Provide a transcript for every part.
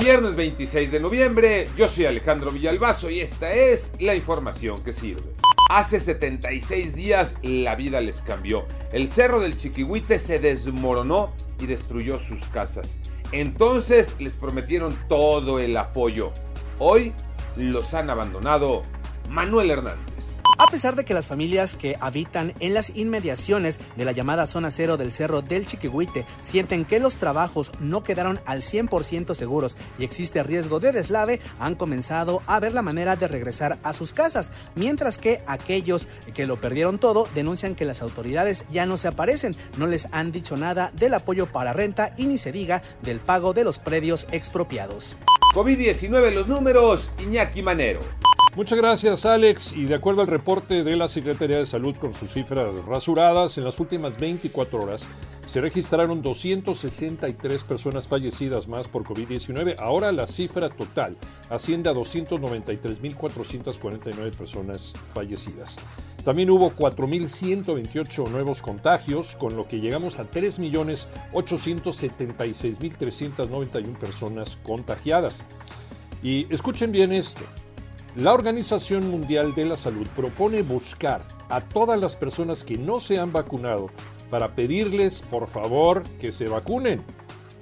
Viernes 26 de noviembre, yo soy Alejandro Villalbazo y esta es la información que sirve. Hace 76 días la vida les cambió. El cerro del Chiquihuite se desmoronó y destruyó sus casas. Entonces les prometieron todo el apoyo. Hoy los han abandonado Manuel Hernández. A pesar de que las familias que habitan en las inmediaciones de la llamada zona cero del cerro del Chiquihuite sienten que los trabajos no quedaron al 100% seguros y existe riesgo de deslave, han comenzado a ver la manera de regresar a sus casas, mientras que aquellos que lo perdieron todo denuncian que las autoridades ya no se aparecen, no les han dicho nada del apoyo para renta y ni se diga del pago de los predios expropiados. COVID-19 los números, Iñaki Manero. Muchas gracias Alex y de acuerdo al reporte de la Secretaría de Salud con sus cifras rasuradas, en las últimas 24 horas se registraron 263 personas fallecidas más por COVID-19. Ahora la cifra total asciende a 293.449 personas fallecidas. También hubo 4.128 nuevos contagios, con lo que llegamos a 3.876.391 personas contagiadas. Y escuchen bien esto. La Organización Mundial de la Salud propone buscar a todas las personas que no se han vacunado para pedirles, por favor, que se vacunen.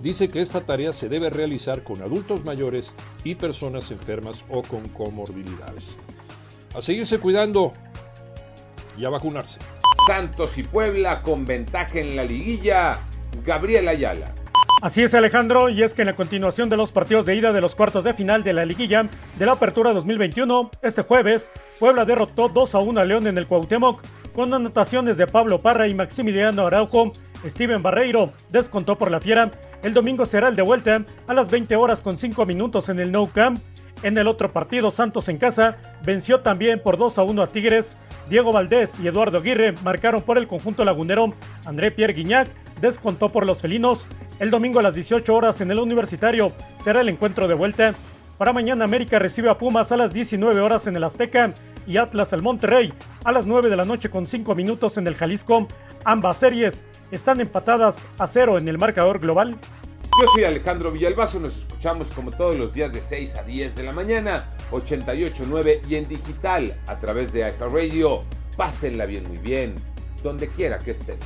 Dice que esta tarea se debe realizar con adultos mayores y personas enfermas o con comorbilidades. A seguirse cuidando y a vacunarse. Santos y Puebla con ventaja en la liguilla. Gabriel Ayala. Así es Alejandro, y es que en la continuación de los partidos de ida de los cuartos de final de la liguilla de la Apertura 2021, este jueves, Puebla derrotó 2 a 1 a León en el Cuauhtémoc con anotaciones de Pablo Parra y Maximiliano Araujo. Steven Barreiro descontó por la fiera. El domingo será el de vuelta a las 20 horas con 5 minutos en el Nou Camp. En el otro partido, Santos en casa venció también por 2 a 1 a Tigres. Diego Valdés y Eduardo Aguirre marcaron por el conjunto lagunero. André Pierre Guignac descontó por los felinos. El domingo a las 18 horas en el Universitario será el encuentro de vuelta. Para mañana América recibe a Pumas a las 19 horas en el Azteca y Atlas al Monterrey a las 9 de la noche con 5 minutos en el Jalisco. Ambas series están empatadas a cero en el marcador global. Yo soy Alejandro Villalbazo, nos escuchamos como todos los días de 6 a 10 de la mañana, 88.9 y en digital a través de iHeartRadio. Pásenla bien, muy bien, donde quiera que estén.